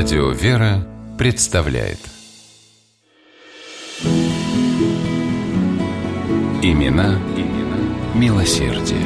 Радио «Вера» представляет Имена, имена милосердие.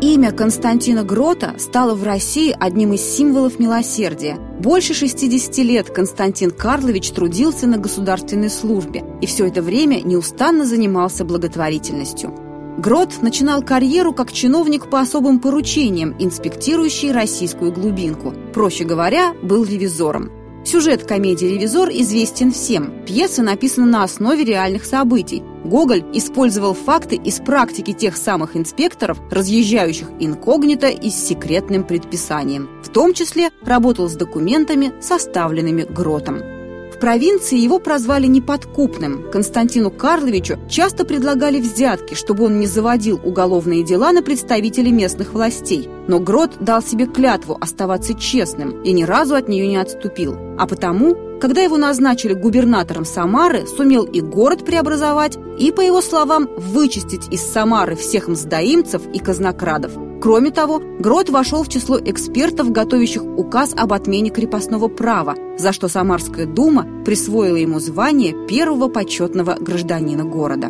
Имя Константина Грота стало в России одним из символов милосердия. Больше 60 лет Константин Карлович трудился на государственной службе и все это время неустанно занимался благотворительностью. Грот начинал карьеру как чиновник по особым поручениям, инспектирующий российскую глубинку. Проще говоря, был ревизором. Сюжет комедии «Ревизор» известен всем. Пьеса написана на основе реальных событий. Гоголь использовал факты из практики тех самых инспекторов, разъезжающих инкогнито и с секретным предписанием. В том числе работал с документами, составленными Гротом провинции его прозвали неподкупным. Константину Карловичу часто предлагали взятки, чтобы он не заводил уголовные дела на представителей местных властей. Но Грот дал себе клятву оставаться честным и ни разу от нее не отступил. А потому, когда его назначили губернатором Самары, сумел и город преобразовать, и, по его словам, вычистить из Самары всех мздоимцев и казнокрадов – Кроме того, Грот вошел в число экспертов, готовящих указ об отмене крепостного права, за что Самарская дума присвоила ему звание первого почетного гражданина города.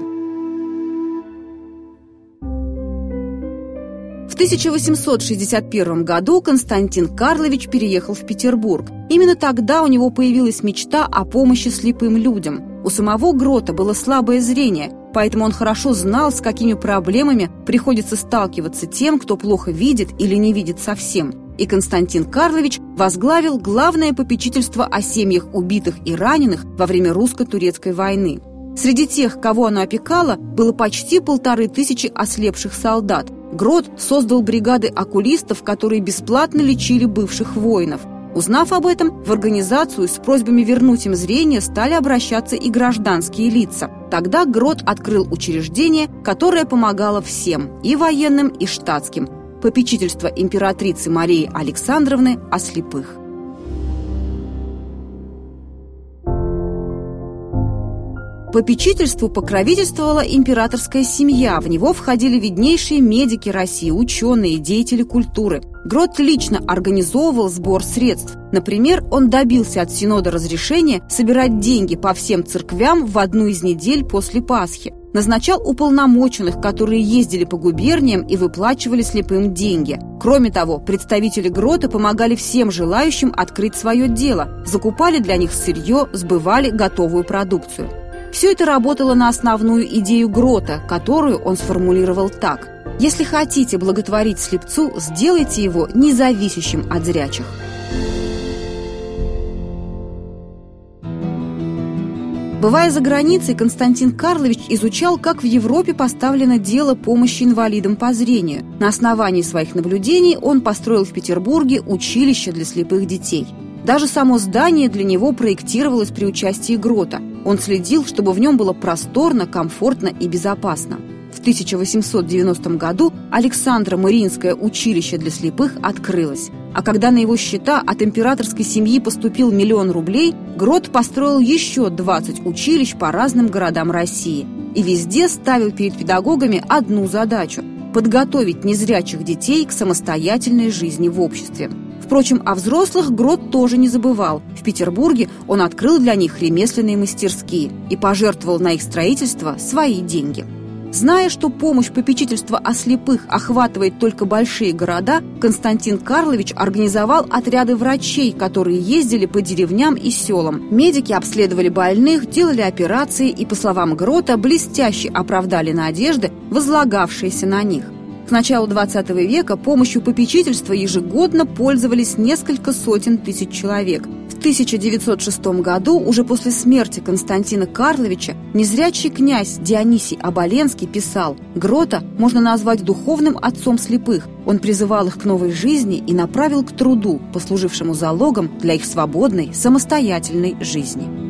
В 1861 году Константин Карлович переехал в Петербург. Именно тогда у него появилась мечта о помощи слепым людям. У самого Грота было слабое зрение, поэтому он хорошо знал, с какими проблемами приходится сталкиваться тем, кто плохо видит или не видит совсем. И Константин Карлович возглавил главное попечительство о семьях убитых и раненых во время русско-турецкой войны. Среди тех, кого оно опекало, было почти полторы тысячи ослепших солдат. Грот создал бригады окулистов, которые бесплатно лечили бывших воинов – Узнав об этом, в организацию с просьбами вернуть им зрение стали обращаться и гражданские лица. Тогда Грот открыл учреждение, которое помогало всем, и военным, и штатским, попечительство императрицы Марии Александровны о слепых. Попечительству покровительствовала императорская семья. В него входили виднейшие медики России, ученые, деятели культуры. Грот лично организовывал сбор средств. Например, он добился от Синода разрешения собирать деньги по всем церквям в одну из недель после Пасхи. Назначал уполномоченных, которые ездили по губерниям и выплачивали слепым деньги. Кроме того, представители Грота помогали всем желающим открыть свое дело, закупали для них сырье, сбывали готовую продукцию. Все это работало на основную идею Грота, которую он сформулировал так. «Если хотите благотворить слепцу, сделайте его независящим от зрячих». Бывая за границей, Константин Карлович изучал, как в Европе поставлено дело помощи инвалидам по зрению. На основании своих наблюдений он построил в Петербурге училище для слепых детей. Даже само здание для него проектировалось при участии Грота. Он следил, чтобы в нем было просторно, комфортно и безопасно. В 1890 году Александро Мариинское училище для слепых открылось. А когда на его счета от императорской семьи поступил миллион рублей, Грот построил еще 20 училищ по разным городам России. И везде ставил перед педагогами одну задачу – подготовить незрячих детей к самостоятельной жизни в обществе. Впрочем, о взрослых Грот тоже не забывал. В Петербурге он открыл для них ремесленные мастерские и пожертвовал на их строительство свои деньги. Зная, что помощь попечительства о слепых охватывает только большие города, Константин Карлович организовал отряды врачей, которые ездили по деревням и селам. Медики обследовали больных, делали операции и, по словам Грота, блестяще оправдали надежды, возлагавшиеся на них. К началу XX века помощью попечительства ежегодно пользовались несколько сотен тысяч человек. В 1906 году, уже после смерти Константина Карловича, незрячий князь Дионисий Оболенский писал «Грота можно назвать духовным отцом слепых. Он призывал их к новой жизни и направил к труду, послужившему залогом для их свободной, самостоятельной жизни».